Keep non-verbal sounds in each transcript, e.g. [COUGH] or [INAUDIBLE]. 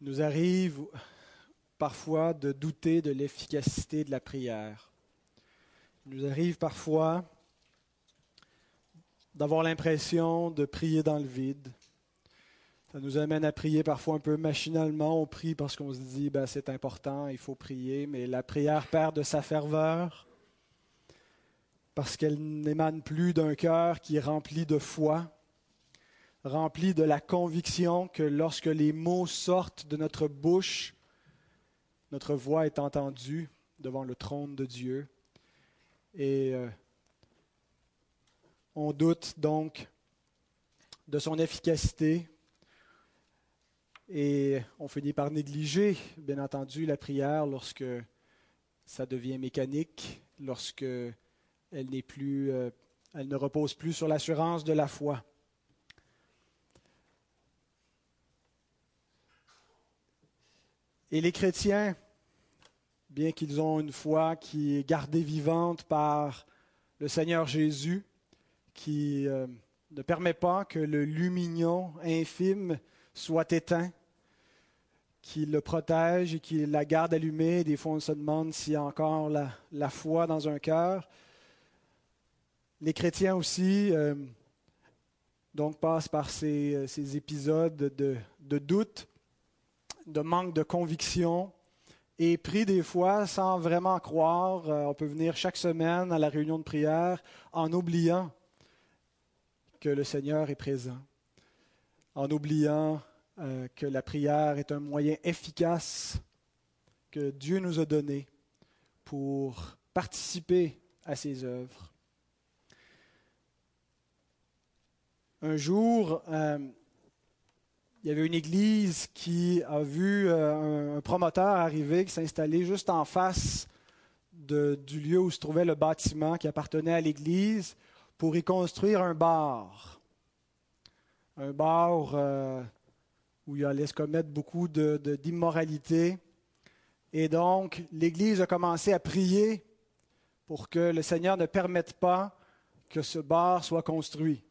Nous arrive parfois de douter de l'efficacité de la prière. Il nous arrive parfois d'avoir l'impression de prier dans le vide. Ça nous amène à prier parfois un peu machinalement. On prie parce qu'on se dit, ben, c'est important, il faut prier, mais la prière perd de sa ferveur parce qu'elle n'émane plus d'un cœur qui est rempli de foi, rempli de la conviction que lorsque les mots sortent de notre bouche, notre voix est entendue devant le trône de Dieu. Et euh, on doute donc de son efficacité et on finit par négliger, bien entendu, la prière lorsque ça devient mécanique, lorsque elle n'est plus, euh, elle ne repose plus sur l'assurance de la foi. Et les chrétiens, bien qu'ils ont une foi qui est gardée vivante par le Seigneur Jésus, qui euh, ne permet pas que le lumignon infime soit éteint, qui le protège et qui la garde allumée. Des fois, on se demande s'il y a encore la, foi dans un cœur. Les chrétiens aussi euh, donc passent par ces, euh, épisodes de, de, doute, de manque de conviction, et prient des fois sans vraiment croire. on peut venir chaque semaine à la réunion de prière en oubliant que le Seigneur est présent, en oubliant euh, que la prière est un moyen efficace que Dieu nous a donné pour participer à ses œuvres. Un jour, euh, il y avait une église qui a vu euh, un, promoteur arriver, qui s'est installé juste en face du lieu où se trouvait le bâtiment qui appartenait à l'église pour y construire un bar. Un bar euh, où il allait se commettre beaucoup d'immoralité. De, Et donc, l'Église a commencé à prier pour que le Seigneur ne permette pas que ce bar soit construit.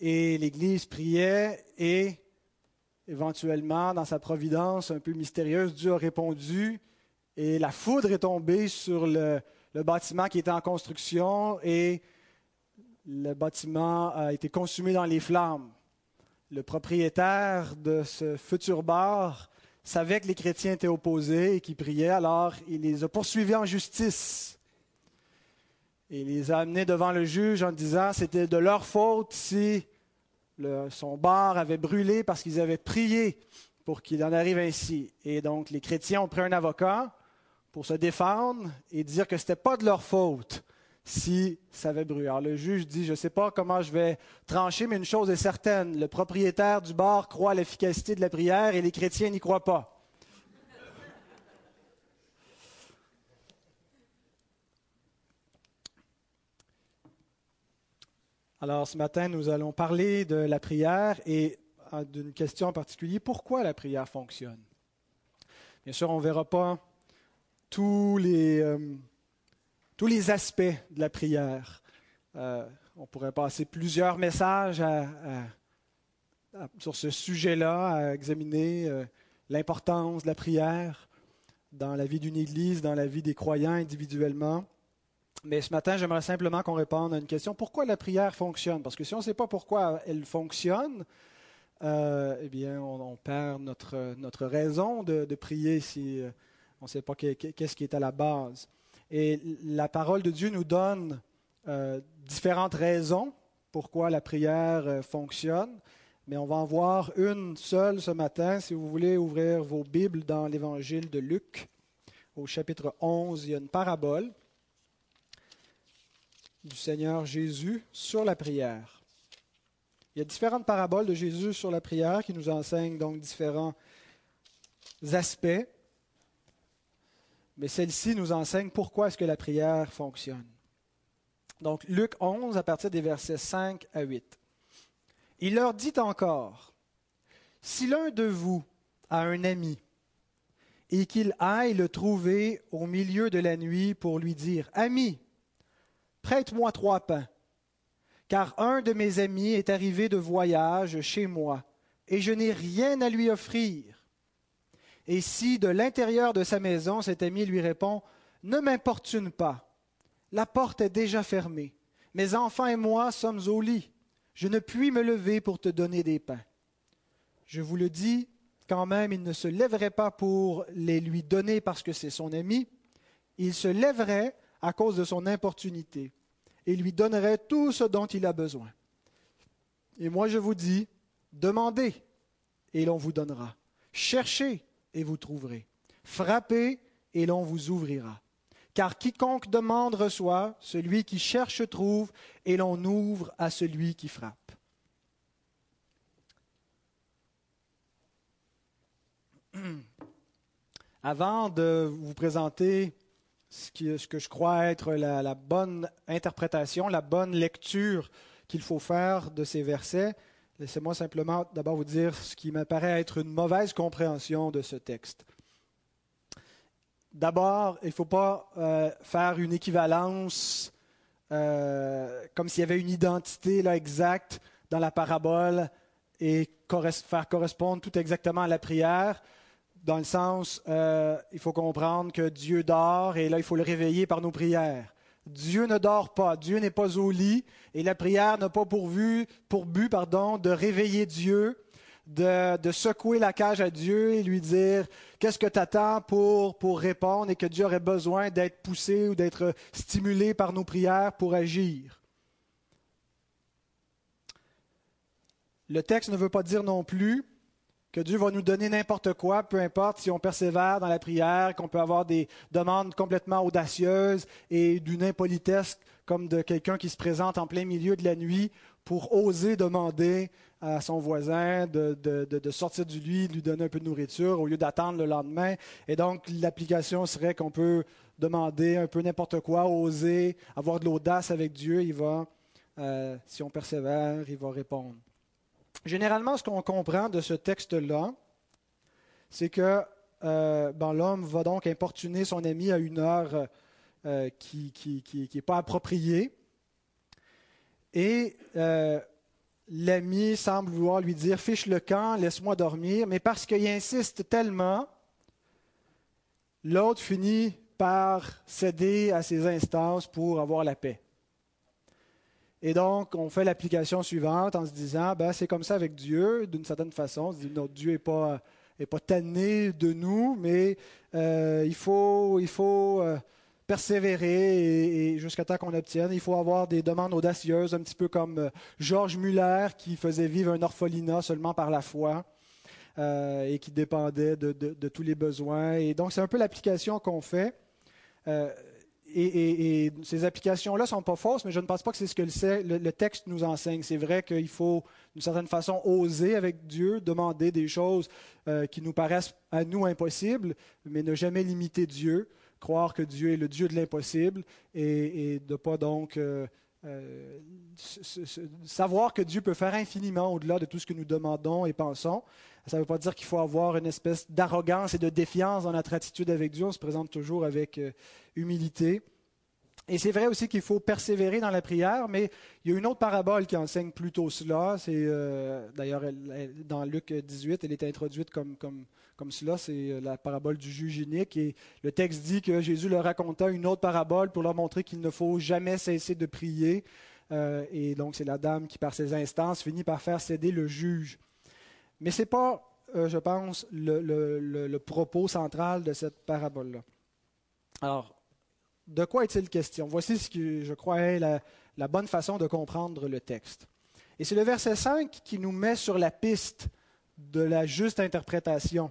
Et l'Église priait et éventuellement, dans sa providence un peu mystérieuse, Dieu a répondu et la foudre est tombée sur le, bâtiment qui était en construction et le bâtiment a été consumé dans les flammes. Le propriétaire de ce futur bar savait que les chrétiens étaient opposés et qu'ils priaient, alors il les a poursuivis en justice. Il les a amenés devant le juge en disant c'était de leur faute si son bar avait brûlé parce qu'ils avaient prié pour qu'il en arrive ainsi. Et donc les chrétiens ont pris un avocat pour se défendre et dire que ce n'était pas de leur faute si ça avait brûlé. Alors le juge dit, je ne sais pas comment je vais trancher, mais une chose est certaine, le propriétaire du bar croit à l'efficacité de la prière et les chrétiens n'y croient pas. Alors ce matin, nous allons parler de la prière et euh, d'une question en particulier, pourquoi la prière fonctionne. Bien sûr, on ne verra pas tous les... Euh, tous les aspects de la prière. Euh, on pourrait passer plusieurs messages sur ce sujet-là, à examiner l'importance de la prière dans la vie d'une Église, dans la vie des croyants individuellement. Mais ce matin, j'aimerais simplement qu'on réponde à une question. Pourquoi la prière fonctionne? Parce que si on ne sait pas pourquoi elle fonctionne, euh, eh bien, on, perd notre, notre raison de, prier si on ne sait pas qu'est-ce qui est à la base. Et la parole de Dieu nous donne euh, différentes raisons pourquoi la prière euh, fonctionne, mais on va en voir une seule ce matin. Si vous voulez ouvrir vos Bibles dans l'évangile de Luc, au chapitre 11, il y a une parabole du Seigneur Jésus sur la prière. Il y a différentes paraboles de Jésus sur la prière qui nous enseignent donc différents aspects mais celle-ci nous enseigne pourquoi est-ce que la prière fonctionne. Donc Luc 11 à partir des versets 5 à 8. Il leur dit encore, Si l'un de vous a un ami et qu'il aille le trouver au milieu de la nuit pour lui dire, Ami, prête-moi trois pains, car un de mes amis est arrivé de voyage chez moi, et je n'ai rien à lui offrir Et si de l'intérieur de sa maison, cet ami lui répond Ne m'importune pas, la porte est déjà fermée, mes enfants et moi sommes au lit, je ne puis me lever pour te donner des pains. Je vous le dis, quand même, il ne se lèverait pas pour les lui donner parce que c'est son ami, il se lèverait à cause de son importunité et lui donnerait tout ce dont il a besoin. Et moi je vous dis, demandez et l'on vous donnera. Cherchez et vous trouverez. Frappez et l'on vous ouvrira. Car quiconque demande reçoit, celui qui cherche trouve, et l'on ouvre à celui qui frappe. [CLEARS THROAT] Avant de vous présenter ce, que je crois être la, bonne interprétation, la bonne lecture qu'il faut faire de ces versets, laissez-moi simplement d'abord vous dire ce qui m'apparaît être une mauvaise compréhension de ce texte. D'abord, il ne faut pas euh, faire une équivalence euh, comme s'il y avait une identité là, exacte dans la parabole et faire correspondre tout exactement à la prière, dans le sens, euh, il faut comprendre que Dieu dort et là, il faut le réveiller par nos prières. Dieu ne dort pas, Dieu n'est pas au lit, et la prière n'a pas pour, but pardon, de réveiller Dieu, de, secouer la cage à Dieu et lui dire qu'est-ce que tu attends pour, pour répondre et que Dieu aurait besoin d'être poussé ou d'être stimulé par nos prières pour agir? Le texte ne veut pas dire non plus que Dieu va nous donner n'importe quoi, peu importe si on persévère dans la prière, qu'on peut avoir des demandes complètement audacieuses et d'une impolitesse comme de quelqu'un qui se présente en plein milieu de la nuit pour oser demander à son voisin de, sortir du lit, de lui donner un peu de nourriture au lieu d'attendre le lendemain. Et donc, l'application serait qu'on peut demander un peu n'importe quoi, oser, avoir de l'audace avec Dieu. Il va, euh, si on persévère, il va répondre. Généralement, ce qu'on comprend de ce texte-là, c'est que euh, ben, l'homme va donc importuner son ami à une heure euh, qui n'est pas appropriée. Et euh, l'ami semble vouloir lui dire Fiche le camp, laisse-moi dormir. Mais parce qu'il insiste tellement, l'autre finit par céder à ses instances pour avoir la paix. Et donc, on fait l'application suivante en se disant, ben, c'est comme ça avec Dieu, d'une certaine façon. notre Dieu n'est pas, est pas tanné de nous, mais euh, il faut, il faut euh, persévérer et, jusqu'à temps qu'on obtienne. Il faut avoir des demandes audacieuses, un petit peu comme euh, Georges Muller qui faisait vivre un orphelinat seulement par la foi. et qui dépendait de, de, tous les besoins. Et donc, c'est un peu l'application qu'on fait et, ces applications-là ne sont pas fausses, mais je ne pense pas que c'est ce que le, texte nous enseigne. C'est vrai qu'il faut, d'une certaine façon, oser avec Dieu, demander des choses euh, qui nous paraissent à nous impossibles, mais ne jamais limiter Dieu, croire que Dieu est le Dieu de l'impossible et, de ne pas donc euh, euh, savoir que Dieu peut faire infiniment au-delà de tout ce que nous demandons et pensons. Ça ne veut pas dire qu'il faut avoir une espèce d'arrogance et de défiance dans notre attitude avec Dieu. On se présente toujours avec euh, humilité. Et c'est vrai aussi qu'il faut persévérer dans la prière, mais il y a une autre parabole qui enseigne plutôt cela. C'est euh, d'ailleurs dans Luc 18, elle est introduite comme, comme, comme cela. C'est euh, la parabole du juge unique. Et le texte dit que Jésus leur raconta une autre parabole pour leur montrer qu'il ne faut jamais cesser de prier. et donc c'est la dame qui, par ses instances, finit par faire céder le juge. Mais ce n'est pas, euh, je pense, le, propos central de cette parabole-là. Alors, de quoi est-il question? Voici ce que je crois est la, bonne façon de comprendre le texte. Et c'est le verset 5 qui nous met sur la piste de la juste interprétation.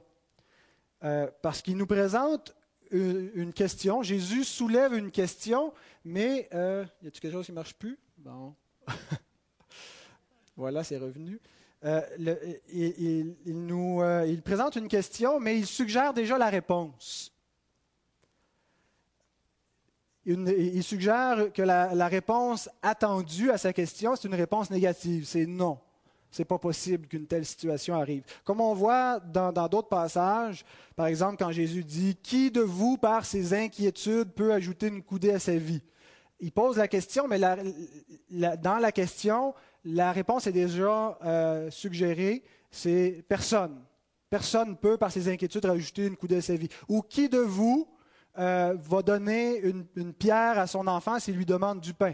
Euh, parce qu'il nous présente une, question. Jésus soulève une question, mais euh, y a-t-il quelque chose qui ne marche plus? Bon. [LAUGHS] voilà, c'est revenu. Euh, il, nous, il présente une question, mais il suggère déjà la réponse. Il suggère que la, réponse attendue à sa question, c'est une réponse négative. C'est non. Ce n'est pas possible qu'une telle situation arrive. Comme on voit dans d'autres passages, par exemple quand Jésus dit Qui de vous, par ses inquiétudes, peut ajouter une coudée à sa vie Il pose la question, mais dans la question, la réponse est déjà euh, suggérée, c'est personne. Personne ne peut, par ses inquiétudes, rajouter une coudée à sa vie. Ou qui de vous euh, va donner une, pierre à son enfant s'il lui demande du pain?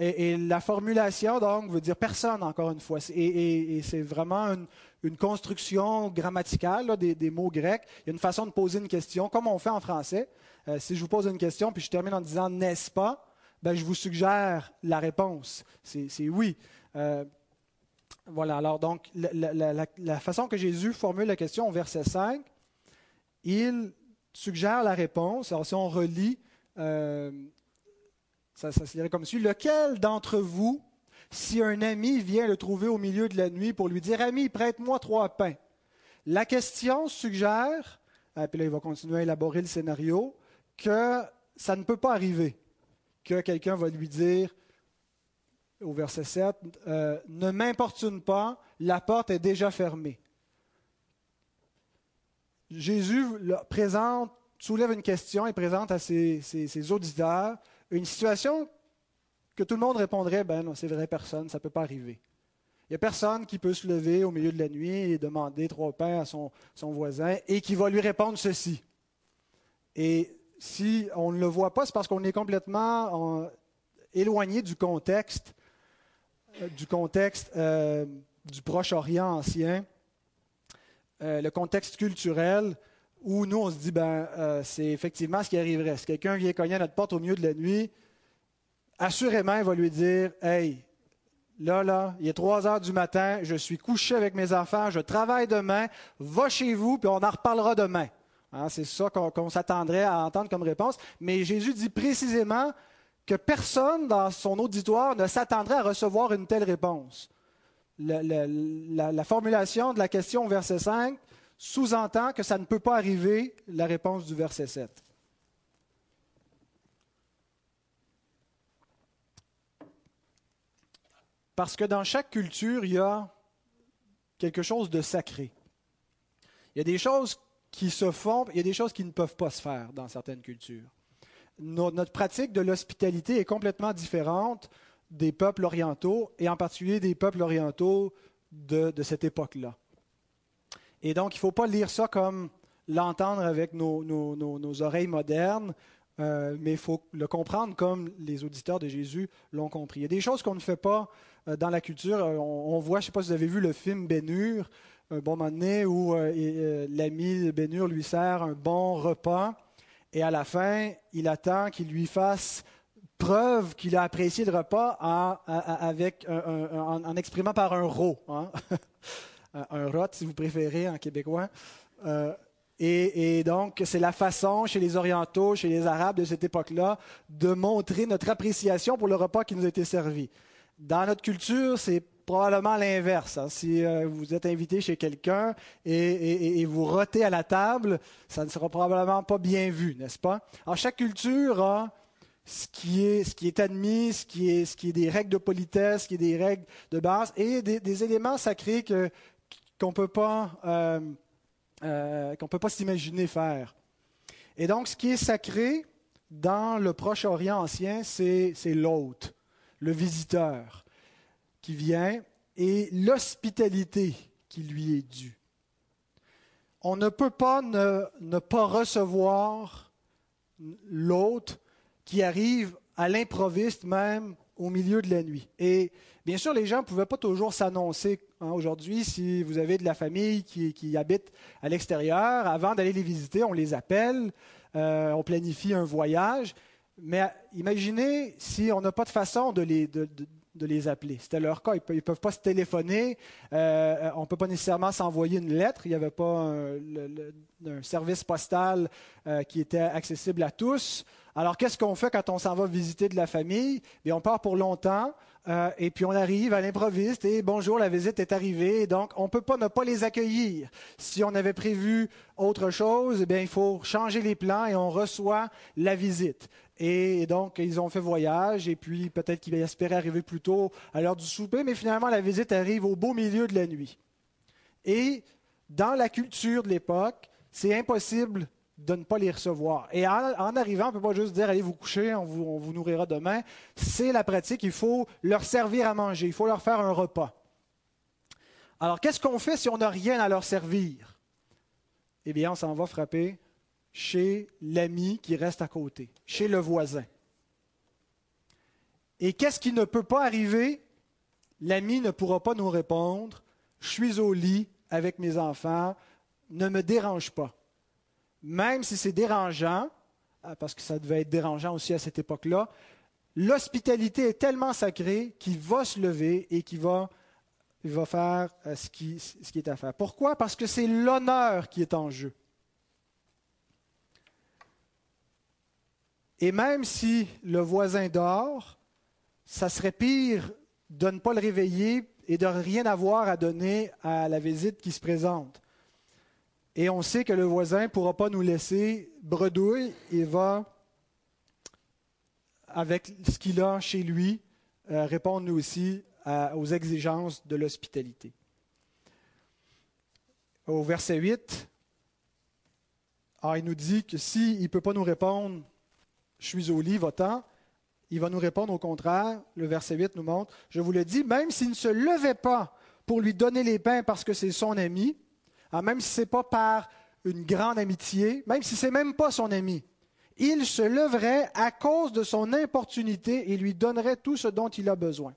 Et, la formulation, donc, veut dire personne, encore une fois. Et, c'est vraiment une, construction grammaticale des, mots grecs. Il y a une façon de poser une question, comme on fait en français. Euh, si je vous pose une question, puis je termine en disant n'est-ce pas, ben, je vous suggère la réponse. C'est oui. Euh, voilà, alors donc, la, façon que Jésus formule la question au verset 5, il suggère la réponse. Alors si on relit, euh, ça, se dirait comme suit. Lequel d'entre vous, si un ami vient le trouver au milieu de la nuit pour lui dire, Ami, prête-moi trois pains, la question suggère, et euh, puis là il va continuer à élaborer le scénario, que ça ne peut pas arriver, que quelqu'un va lui dire, au verset 7, euh, Ne m'importune pas, la porte est déjà fermée. Jésus présente, soulève une question et présente à ses, auditeurs une situation que tout le monde répondrait, ben non, c'est vrai, personne, ça ne peut pas arriver. Il n'y a personne qui peut se lever au milieu de la nuit et demander trois pains à son, voisin et qui va lui répondre ceci. Et si on ne le voit pas, c'est parce qu'on est complètement éloigné du contexte euh, du contexte euh, du Proche-Orient ancien, euh, le contexte culturel, où nous, on se dit, ben, c'est effectivement ce qui arriverait. Si quelqu'un vient cogner à notre porte au milieu de la nuit, assurément, il va lui dire, Hey, là, là, il est 3 heures du matin, je suis couché avec mes enfants, je travaille demain, va chez vous, puis on en reparlera demain. Hein, c'est ça qu'on s'attendrait à entendre comme réponse. Mais Jésus dit précisément, que personne dans son auditoire ne s'attendrait à recevoir une telle réponse. La, formulation de la question verset 5 sous-entend que ça ne peut pas arriver, la réponse du verset 7. Parce que dans chaque culture, il y a quelque chose de sacré. Il y a des choses qui se font, il y a des choses qui ne peuvent pas se faire dans certaines cultures notre pratique de l'hospitalité est complètement différente des peuples orientaux, et en particulier des peuples orientaux de, cette époque-là. Et donc, il ne faut pas lire ça comme l'entendre avec nos, oreilles modernes, euh, mais il faut le comprendre comme les auditeurs de Jésus l'ont compris. Il y a des choses qu'on ne fait pas euh, dans la culture. Euh, on, voit, je ne sais pas si vous avez vu le film Bénur, un bon moment donné, où l'ami Bénur lui sert un bon repas et à la fin, il attend qu'il lui fasse preuve qu'il a apprécié le repas en, avec en, exprimant par un ro, hein. [LAUGHS] un rot si vous préférez en québécois. Euh, et, donc, c'est la façon chez les Orientaux, chez les Arabes de cette époque-là, de montrer notre appréciation pour le repas qui nous a été servi. Dans notre culture, c'est probablement l'inverse. Hein. Si euh, vous êtes invité chez quelqu'un et, vous rotez à la table, ça ne sera probablement pas bien vu, n'est-ce pas? Alors, chaque culture a ce qui est, ce qui est admis, ce qui est, ce qui est des règles de politesse, ce qui est des règles de base et des, éléments sacrés que, qu'on peut pas, euh, euh, qu'on peut pas s'imaginer faire. Et donc, ce qui est sacré dans le Proche-Orient ancien, c'est, c'est l'hôte, le visiteur qui vient et l'hospitalité qui lui est due. On ne peut pas ne, pas recevoir l'autre qui arrive à l'improviste même au milieu de la nuit. Et bien sûr, les gens ne pouvaient pas toujours s'annoncer. Hein, aujourd'hui, si vous avez de la famille qui, habite à l'extérieur, avant d'aller les visiter, on les appelle, euh, on planifie un voyage. Mais imaginez si on n'a pas de façon de les, de, de les appeler. C'était leur cas. Ils ne peuvent, pas se téléphoner. Euh, on ne peut pas nécessairement s'envoyer une lettre. Il n'y avait pas un, service postal euh, qui était accessible à tous. Alors, qu'est-ce qu'on fait quand on s'en va visiter de la famille? On part pour longtemps. Euh, et puis on arrive à l'improviste et bonjour, la visite est arrivée. Donc on ne peut pas ne pas les accueillir. Si on avait prévu autre chose, bien, il faut changer les plans et on reçoit la visite. Et donc, ils ont fait voyage, et puis peut-être qu'ils espéraient arriver plus tôt à l'heure du souper, mais finalement, la visite arrive au beau milieu de la nuit. Et dans la culture de l'époque, c'est impossible de ne pas les recevoir. Et en, arrivant, on ne peut pas juste dire allez vous coucher, on vous, on vous nourrira demain. C'est la pratique, il faut leur servir à manger, il faut leur faire un repas. Alors, qu'est-ce qu'on fait si on n'a rien à leur servir? Eh bien, on s'en va frapper chez l'ami qui reste à côté, chez le voisin. Et qu'est-ce qui ne peut pas arriver? L'ami ne pourra pas nous répondre, je suis au lit avec mes enfants, ne me dérange pas. Même si c'est dérangeant, ah, parce que ça devait être dérangeant aussi à cette époque-là, l'hospitalité est tellement sacrée qu'il va se lever et qu'il va, va faire euh, ce qui, ce qui est à faire. Pourquoi? Parce que c'est l'honneur qui est en jeu. Et même si le voisin dort, ça serait pire de ne pas le réveiller et de rien avoir à donner à la visite qui se présente. Et on sait que le voisin ne pourra pas nous laisser bredouille et va, avec ce qu'il a chez lui, euh, répondre nous aussi aux exigences de l'hospitalité. Au verset 8, alors il nous dit que s'il ne peut pas nous répondre, je suis au lit, va-t'en, il va nous répondre au contraire. Le verset 8 nous montre, je vous le dis, même s'il ne se levait pas pour lui donner les pains parce que c'est son ami, hein, même si ce n'est pas par une grande amitié, même si ce n'est même pas son ami, il se leverait à cause de son importunité et lui donnerait tout ce dont il a besoin.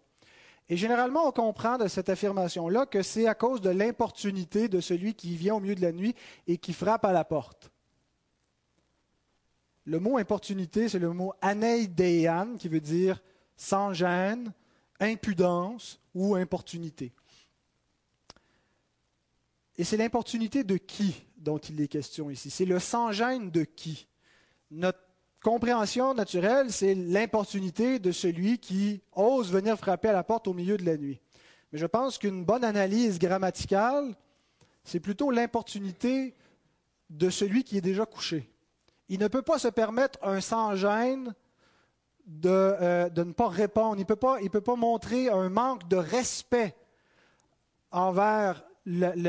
Et généralement, on comprend de cette affirmation-là que c'est à cause de l'importunité de celui qui vient au milieu de la nuit et qui frappe à la porte. Le mot importunité, c'est le mot aneidean, qui veut dire sans gêne, impudence ou importunité. Et c'est l'importunité de qui dont il est question ici C'est le sans gêne de qui Notre compréhension naturelle, c'est l'importunité de celui qui ose venir frapper à la porte au milieu de la nuit. Mais je pense qu'une bonne analyse grammaticale, c'est plutôt l'importunité de celui qui est déjà couché il ne peut pas se permettre un sans-gêne de, euh, de, ne pas répondre. Il ne peut, peut pas montrer un manque de respect envers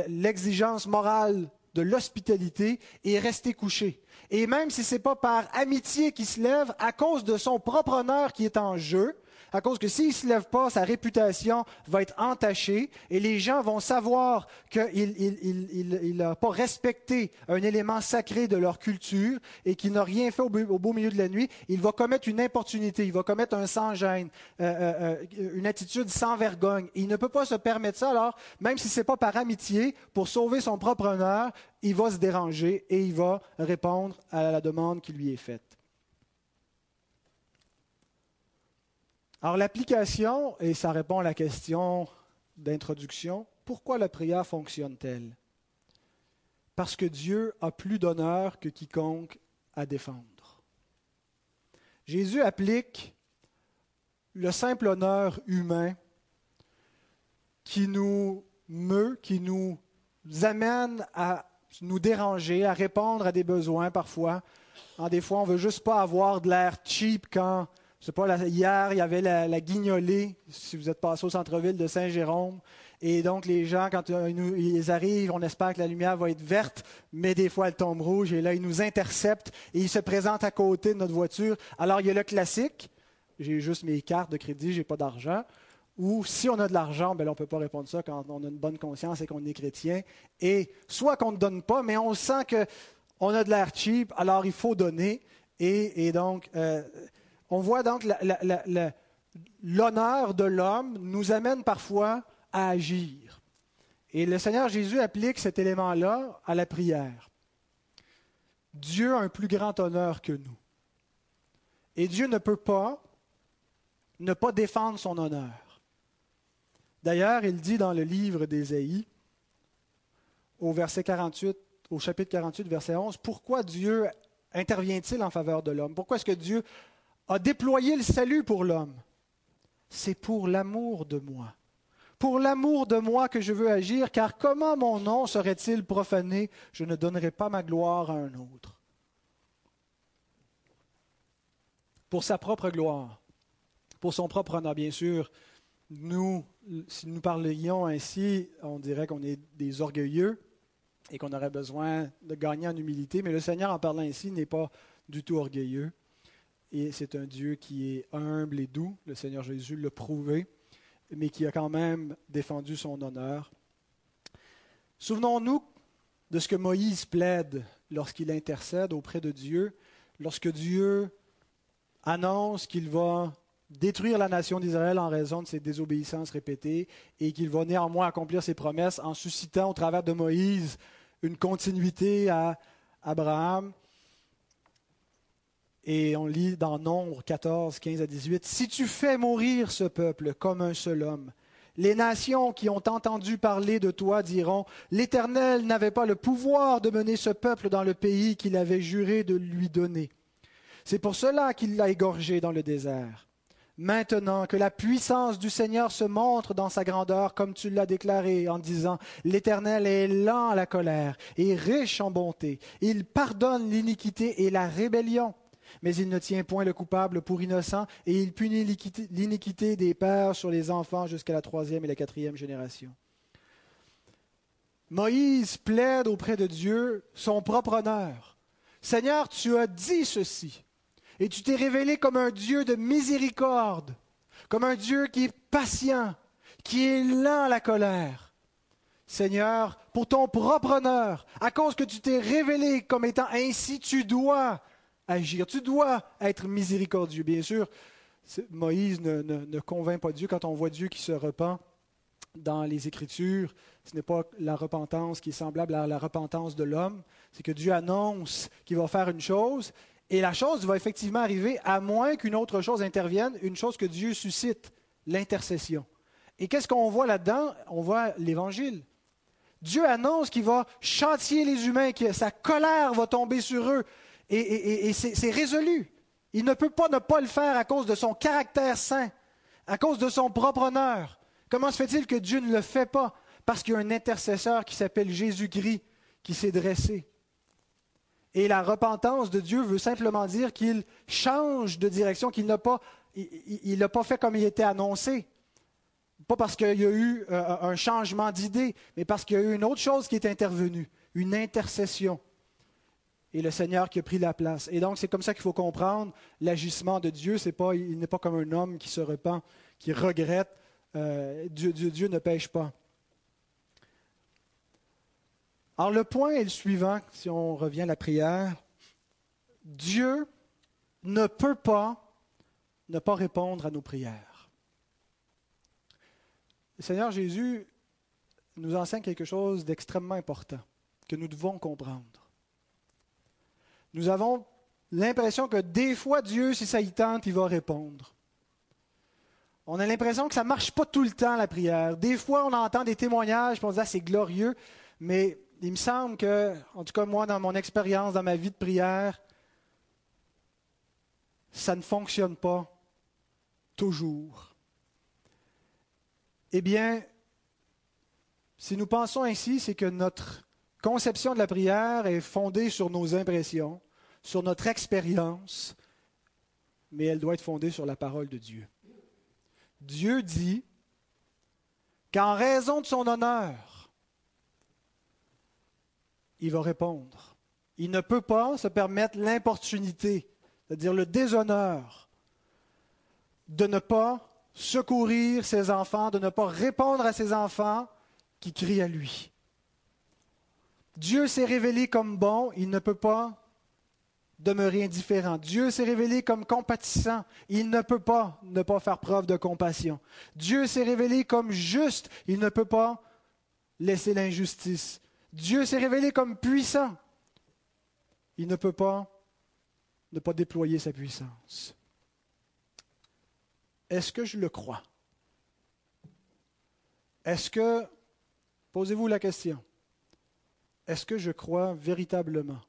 l'exigence morale de l'hospitalité et rester couché. Et même si ce n'est pas par amitié qu'il se lève, à cause de son propre honneur qui est en jeu, à cause que s'il ne se lève pas, sa réputation va être entachée et les gens vont savoir qu'il n'a pas respecté un élément sacré de leur culture et qu'il n'a rien fait au, beau milieu de la nuit. Il va commettre une importunité, il va commettre un sans-gêne, euh, euh, euh, une attitude sans vergogne. Il ne peut pas se permettre ça, alors, même si ce n'est pas par amitié, pour sauver son propre honneur, il va se déranger et il va répondre à la demande qui lui est faite. Alors l'application, et ça répond à la question d'introduction, pourquoi la prière fonctionne-t-elle? Parce que Dieu a plus d'honneur que quiconque à défendre. Jésus applique le simple honneur humain qui nous meut, qui nous amène à nous déranger, à répondre à des besoins parfois. Des fois, on veut juste pas avoir de l'air cheap quand sais pas, hier, il y avait la, guignolée, si vous êtes passé au centre-ville de Saint-Jérôme. Et donc, les gens, quand euh, ils arrivent, on espère que la lumière va être verte, mais des fois, elle tombe rouge. Et là, ils nous interceptent et ils se présentent à côté de notre voiture. Alors, il y a le classique. J'ai juste mes cartes de crédit, j'ai pas d'argent. Ou si on a de l'argent, ben on ne peut pas répondre ça quand on a une bonne conscience et qu'on est chrétien. Et soit qu'on ne donne pas, mais on sent qu'on a de l'air cheap, alors il faut donner. Et, donc, euh, on voit donc l'honneur de l'homme nous amène parfois à agir. Et le Seigneur Jésus applique cet élément-là à la prière. Dieu a un plus grand honneur que nous. Et Dieu ne peut pas ne pas défendre son honneur. D'ailleurs, il dit dans le livre d'Ésaïe, au verset 48, au chapitre 48, verset 11, pourquoi Dieu intervient-il en faveur de l'homme? Pourquoi est-ce que Dieu a déployé le salut pour l'homme. C'est pour l'amour de moi. Pour l'amour de moi que je veux agir, car comment mon nom serait-il profané Je ne donnerai pas ma gloire à un autre. Pour sa propre gloire, pour son propre honneur, bien sûr, nous, si nous parlions ainsi, on dirait qu'on est des orgueilleux et qu'on aurait besoin de gagner en humilité, mais le Seigneur, en parlant ainsi, n'est pas du tout orgueilleux et c'est un Dieu qui est humble et doux, le Seigneur Jésus l'a prouvé, mais qui a quand même défendu son honneur. Souvenons-nous de ce que Moïse plaide lorsqu'il intercède auprès de Dieu, lorsque Dieu annonce qu'il va détruire la nation d'Israël en raison de ses désobéissances répétées et qu'il va néanmoins accomplir ses promesses en suscitant au travers de Moïse une continuité à Abraham. Et on lit dans Nombre 14, 15 à 18, Si tu fais mourir ce peuple comme un seul homme, les nations qui ont entendu parler de toi diront, L'Éternel n'avait pas le pouvoir de mener ce peuple dans le pays qu'il avait juré de lui donner. C'est pour cela qu'il l'a égorgé dans le désert. Maintenant que la puissance du Seigneur se montre dans sa grandeur, comme tu l'as déclaré en disant, L'Éternel est lent à la colère et riche en bonté. Il pardonne l'iniquité et la rébellion mais il ne tient point le coupable pour innocent, et il punit l'iniquité des pères sur les enfants jusqu'à la troisième et la quatrième génération. Moïse plaide auprès de Dieu son propre honneur. Seigneur, tu as dit ceci, et tu t'es révélé comme un Dieu de miséricorde, comme un Dieu qui est patient, qui est lent à la colère. Seigneur, pour ton propre honneur, à cause que tu t'es révélé comme étant ainsi, tu dois agir. Tu dois être miséricordieux. Bien sûr, Moïse ne, convainc pas Dieu quand on voit Dieu qui se repent dans les Écritures. Ce n'est pas la repentance qui est semblable à la repentance de l'homme. C'est que Dieu annonce qu'il va faire une chose et la chose va effectivement arriver à moins qu'une autre chose intervienne, une chose que Dieu suscite, l'intercession. Et qu'est-ce qu'on voit là-dedans? On voit l'Évangile. Dieu annonce qu'il va chantier les humains, que sa colère va tomber sur eux, et, c'est résolu. Il ne peut pas ne pas le faire à cause de son caractère saint, à cause de son propre honneur. Comment se fait-il que Dieu ne le fait pas? Parce qu'il y a un intercesseur qui s'appelle Jésus-Christ qui s'est dressé. Et la repentance de Dieu veut simplement dire qu'il change de direction, qu'il n'a pas, il, pas fait comme il était annoncé. Pas parce qu'il y a eu euh, un changement d'idée, mais parce qu'il y a eu une autre chose qui est intervenue, une intercession et le Seigneur qui a pris la place. Et donc, c'est comme ça qu'il faut comprendre l'agissement de Dieu. Pas, il n'est pas comme un homme qui se repent, qui regrette. Euh, Dieu, Dieu, Dieu ne pêche pas. Alors, le point est le suivant, si on revient à la prière. Dieu ne peut pas ne pas répondre à nos prières. Le Seigneur Jésus nous enseigne quelque chose d'extrêmement important que nous devons comprendre nous avons l'impression que des fois, Dieu, si ça y tente, il va répondre. On a l'impression que ça ne marche pas tout le temps, la prière. Des fois, on entend des témoignages, puis on se dit, ah, c'est glorieux, mais il me semble que, en tout cas, moi, dans mon expérience, dans ma vie de prière, ça ne fonctionne pas toujours. Eh bien, si nous pensons ainsi, c'est que notre conception de la prière est fondée sur nos impressions, sur notre expérience, mais elle doit être fondée sur la parole de Dieu. Dieu dit qu'en raison de son honneur, il va répondre. Il ne peut pas se permettre l'importunité, c'est-à-dire le déshonneur, de ne pas secourir ses enfants, de ne pas répondre à ses enfants qui crient à lui. Dieu s'est révélé comme bon, il ne peut pas demeurer indifférent. Dieu s'est révélé comme compatissant, il ne peut pas ne pas faire preuve de compassion. Dieu s'est révélé comme juste, il ne peut pas laisser l'injustice. Dieu s'est révélé comme puissant, il ne peut pas ne pas déployer sa puissance. Est-ce que je le crois? Est-ce que, posez-vous la question, est-ce que je crois véritablement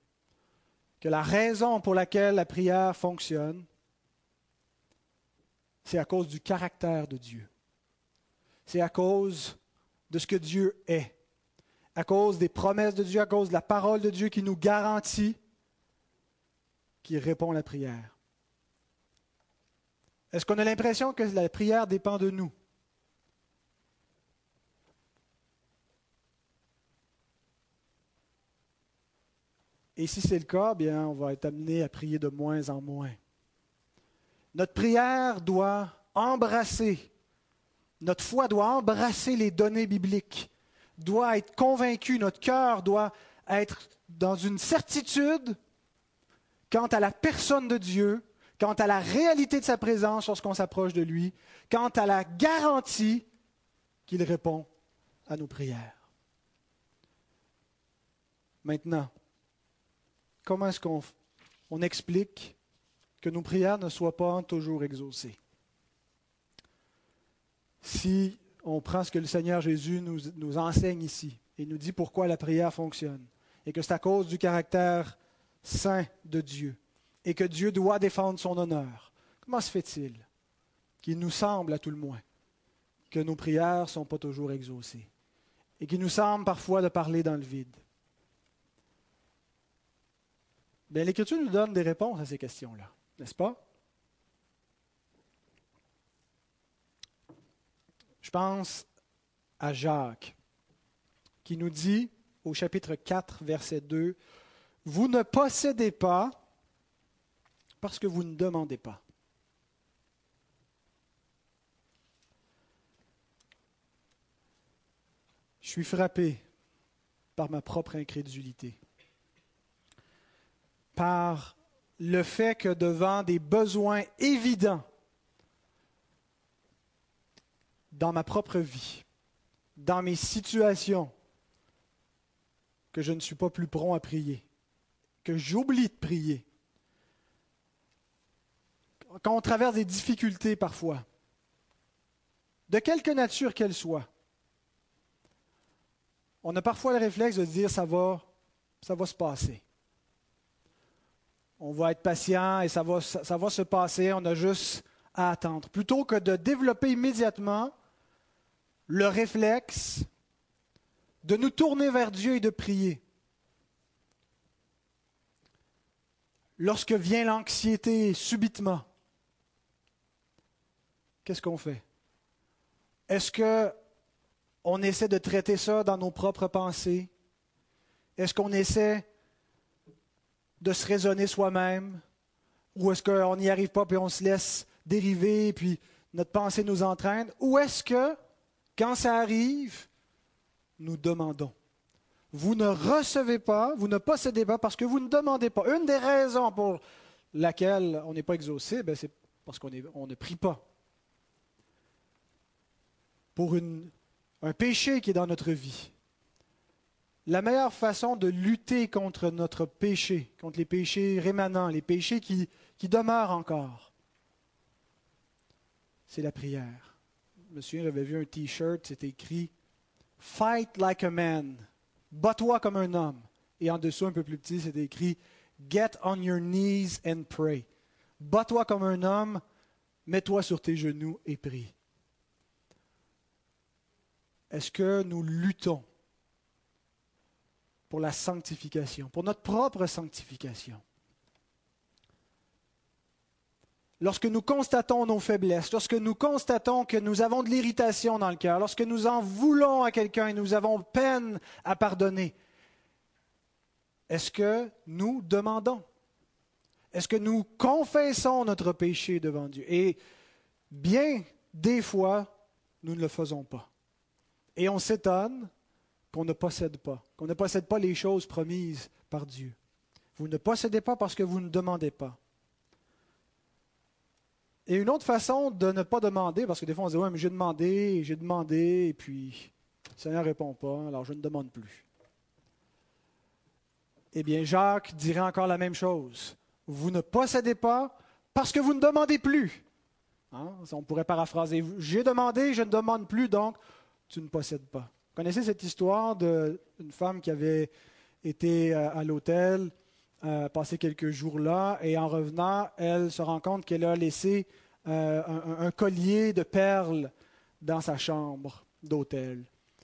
que la raison pour laquelle la prière fonctionne, c'est à cause du caractère de Dieu. C'est à cause de ce que Dieu est, à cause des promesses de Dieu, à cause de la parole de Dieu qui nous garantit qu'il répond à la prière. Est-ce qu'on a l'impression que la prière dépend de nous? Et si c'est le cas, bien, on va être amené à prier de moins en moins. Notre prière doit embrasser, notre foi doit embrasser les données bibliques, doit être convaincue, notre cœur doit être dans une certitude quant à la personne de Dieu, quant à la réalité de sa présence lorsqu'on s'approche de lui, quant à la garantie qu'il répond à nos prières. Maintenant, comment est-ce qu'on on explique que nos prières ne soient pas toujours exaucées? Si on prend ce que le Seigneur Jésus nous, nous enseigne ici et nous dit pourquoi la prière fonctionne, et que c'est à cause du caractère saint de Dieu, et que Dieu doit défendre son honneur, comment se fait-il qu'il nous semble, à tout le moins, que nos prières ne sont pas toujours exaucées, et qu'il nous semble parfois de parler dans le vide? Bien, L'Écriture nous donne des réponses à ces questions-là, n'est-ce pas? Je pense à Jacques, qui nous dit au chapitre 4, verset 2, Vous ne possédez pas parce que vous ne demandez pas. Je suis frappé par ma propre incrédulité, par le fait que devant des besoins évidents dans ma propre vie, dans mes situations, que je ne suis pas plus prompt à prier, que j'oublie de prier. Quand on traverse des difficultés parfois, de quelque nature qu'elles soient, on a parfois le réflexe de dire ça va, ça va se passer. On va être patient et ça va, se passer, on a juste à attendre. Plutôt que de développer immédiatement le réflexe de nous tourner vers Dieu et de prier. Lorsque vient l'anxiété subitement, qu'est-ce qu'on fait? Est-ce que on essaie de traiter ça dans nos propres pensées? Est-ce qu'on essaie de se raisonner soi-même? Ou est-ce qu'on n'y arrive pas et on se laisse dériver puis notre pensée nous entraîne? Ou est-ce que quand ça arrive, nous demandons? Vous ne recevez pas, vous ne possédez pas parce que vous ne demandez pas. Une des raisons pour laquelle on n'est pas exaucé, ben, c'est parce qu'on ne prie pas. Pour un péché qui est dans notre vie. La meilleure façon de lutter contre notre péché, contre les péchés rémanents, les péchés qui, demeurent encore, c'est la prière souviens, j'avais vu un T-shirt, c'était écrit Fight like a man. Bats-toi comme un homme. Et en dessous, un peu plus petit, c'était écrit Get on your knees and pray. Bats-toi comme un homme, mets-toi sur tes genoux et prie. Est-ce que nous luttons pour la sanctification, pour notre propre sanctification? lorsque nous constatons nos faiblesses, lorsque nous constatons que nous avons de l'irritation dans le cœur, lorsque nous en voulons à quelqu'un et nous avons peine à pardonner, est-ce que nous demandons? Est-ce que nous confessons notre péché devant Dieu? Et bien des fois, nous ne le faisons pas. Et on s'étonne qu'on ne possède pas, qu'on ne possède pas les choses promises par Dieu. Vous ne possédez pas parce que vous ne demandez pas. Et une autre façon de ne pas demander, parce que des fois on se dit, ouais, mais j'ai demandé, j'ai demandé, et puis le Seigneur ne répond pas, alors je ne demande plus. Eh bien, Jacques dirait encore la même chose. Vous ne possédez pas parce que vous ne demandez plus. Hein? On pourrait paraphraser. J'ai demandé, je ne demande plus, donc tu ne possèdes pas. Vous connaissez cette histoire d'une femme qui avait été euh, à l'hôtel euh, passer quelques jours là, et en revenant, elle se rend compte qu'elle a laissé euh, un, collier de perles dans sa chambre d'hôtel.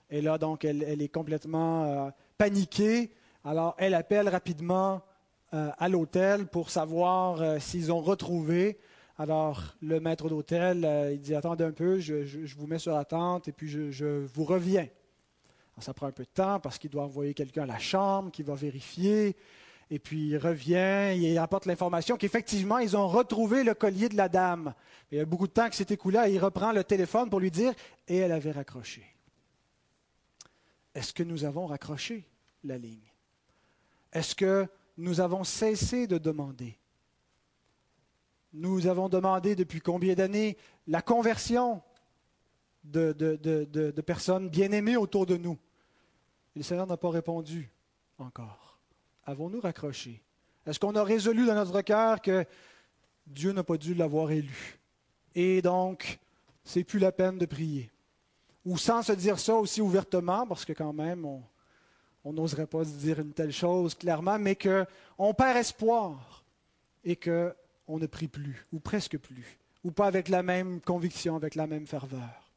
Et là, donc, elle, est complètement paniquée. Alors, elle appelle rapidement à l'hôtel pour savoir s'ils ont retrouvé. Alors, le maître d'hôtel, il dit Attendez un peu, je, vous mets sur attente et puis je vous reviens. Ça prend un peu de temps parce qu'il doit envoyer quelqu'un à la chambre qui va vérifier et puis il revient, il apporte l'information qu'effectivement, ils ont retrouvé le collier de la dame. Il y a beaucoup de temps que s'est écoulé, il reprend le téléphone pour lui dire, et elle avait raccroché. Est-ce que nous avons raccroché la ligne? Est-ce que nous avons cessé de demander? Nous avons demandé depuis combien d'années la conversion de, de personnes bien-aimées autour de nous? Et le Seigneur n'a pas répondu encore. Avons-nous raccroché? Est-ce qu'on a résolu dans notre cœur que Dieu n'a pas dû l'avoir élu? Et donc, c'est plus la peine de prier. Ou sans se dire ça aussi ouvertement, parce que quand même, on n'oserait pas se dire une telle chose clairement, mais qu'on perd espoir et qu'on ne prie plus, ou presque plus, ou pas avec la même conviction, avec la même ferveur.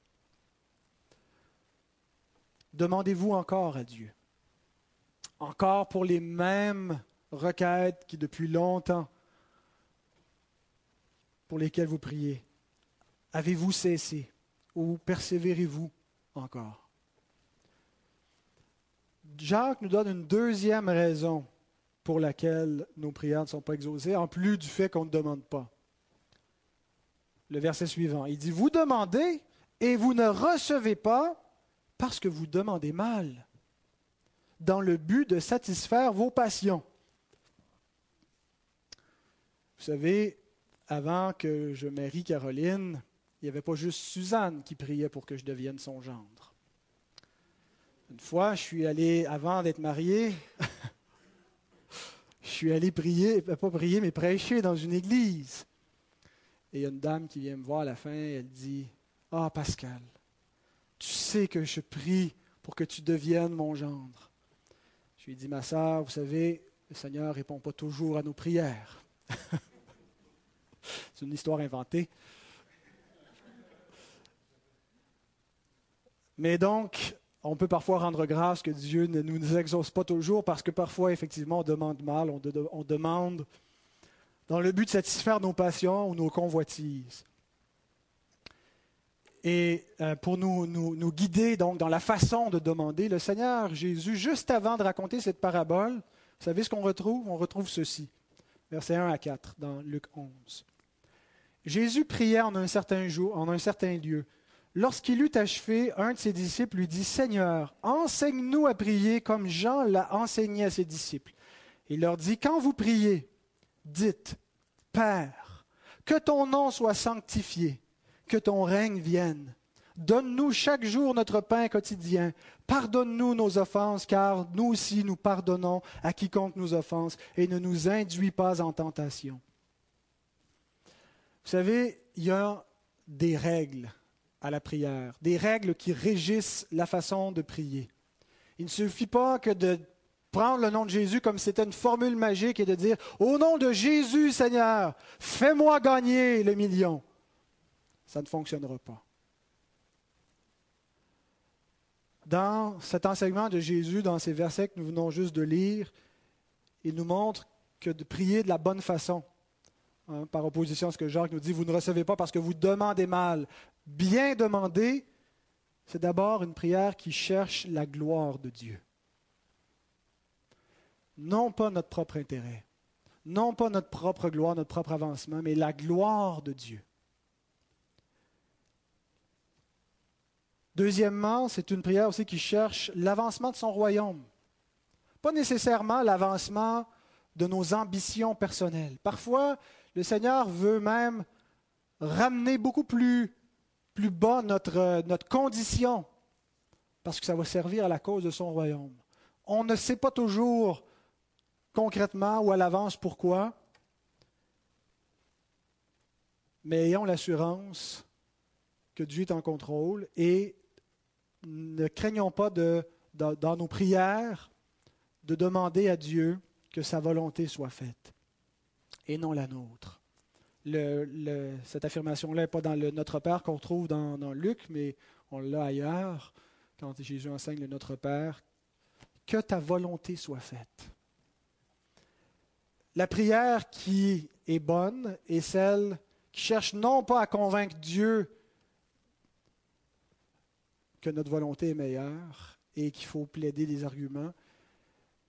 Demandez-vous encore à Dieu, encore pour les mêmes requêtes qui depuis longtemps, pour lesquelles vous priez. Avez-vous cessé ou persévérez-vous encore? Jacques nous donne une deuxième raison pour laquelle nos prières ne sont pas exaucées, en plus du fait qu'on ne demande pas. Le verset suivant, il dit, vous demandez et vous ne recevez pas parce que vous demandez mal, dans le but de satisfaire vos passions. Vous savez, avant que je marie Caroline, il n'y avait pas juste Suzanne qui priait pour que je devienne son gendre. Une fois, je suis allé, avant d'être marié, [LAUGHS] je suis allé prier, pas prier, mais prêcher dans une église. Et il y a une dame qui vient me voir à la fin, elle dit Ah, Pascal, tu sais que je prie pour que tu deviennes mon gendre. Je lui ai dit Ma sœur, vous savez, le Seigneur ne répond pas toujours à nos prières. [LAUGHS] C'est une histoire inventée. Mais donc, on peut parfois rendre grâce que Dieu ne nous exauce pas toujours parce que parfois, effectivement, on demande mal, on, demande dans le but de satisfaire nos passions ou nos convoitises. Et euh, pour nous, nous, guider donc dans la façon de demander, le Seigneur Jésus, juste avant de raconter cette parabole, vous savez ce qu'on retrouve? On retrouve ceci, versets 1 à 4 dans Luc 11. Jésus priait en un certain jour, en un certain lieu. Lorsqu'il eut achevé, un de ses disciples lui dit, Seigneur, enseigne-nous à prier comme Jean l'a enseigné à ses disciples. Il leur dit, quand vous priez, dites, Père, que ton nom soit sanctifié, que ton règne vienne. Donne-nous chaque jour notre pain quotidien. Pardonne-nous nos offenses, car nous aussi nous pardonnons à quiconque nous offense, et ne nous induis pas en tentation. Vous savez, il y a des règles à la prière, des règles qui régissent la façon de prier. Il ne suffit pas que de prendre le nom de Jésus comme si c'était une formule magique et de dire Au nom de Jésus, Seigneur, fais-moi gagner le million. Ça ne fonctionnera pas. Dans cet enseignement de Jésus, dans ces versets que nous venons juste de lire, il nous montre que de prier de la bonne façon, hein, par opposition à ce que Jacques nous dit, vous ne recevez pas parce que vous demandez mal bien demander, c'est d'abord une prière qui cherche la gloire de Dieu. Non pas notre propre intérêt, non pas notre propre gloire, notre propre avancement, mais la gloire de Dieu. Deuxièmement, c'est une prière aussi qui cherche l'avancement de son royaume. Pas nécessairement l'avancement de nos ambitions personnelles. Parfois, le Seigneur veut même ramener beaucoup plus bas notre, notre condition, parce que ça va servir à la cause de son royaume. On ne sait pas toujours concrètement ou à l'avance pourquoi, mais ayons l'assurance que Dieu est en contrôle et ne craignons pas de, dans nos prières de demander à Dieu que sa volonté soit faite et non la nôtre cette affirmation-là n'est pas dans le Notre Père qu'on trouve dans, Luc, mais on l'a ailleurs, quand Jésus enseigne le Notre Père. Que ta volonté soit faite. La prière qui est bonne est celle qui cherche non pas à convaincre Dieu que notre volonté est meilleure et qu'il faut plaider des arguments,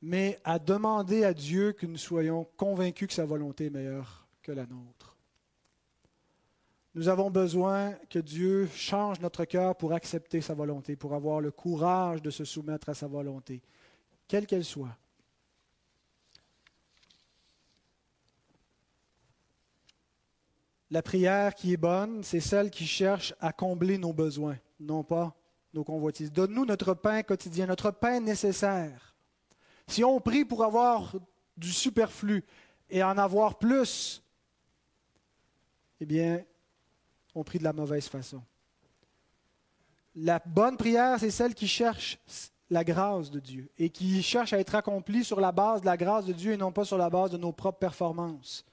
mais à demander à Dieu que nous soyons convaincus que sa volonté est meilleure que la nôtre. Nous avons besoin que Dieu change notre cœur pour accepter sa volonté, pour avoir le courage de se soumettre à sa volonté, quelle qu'elle soit. La prière qui est bonne, c'est celle qui cherche à combler nos besoins, non pas nos convoitises. Donne-nous notre pain quotidien, notre pain nécessaire. Si on prie pour avoir du superflu et en avoir plus, eh bien, on prie de la mauvaise façon. La bonne prière, c'est celle qui cherche la grâce de Dieu et qui cherche à être accomplie sur la base de la grâce de Dieu et non pas sur la base de nos propres performances.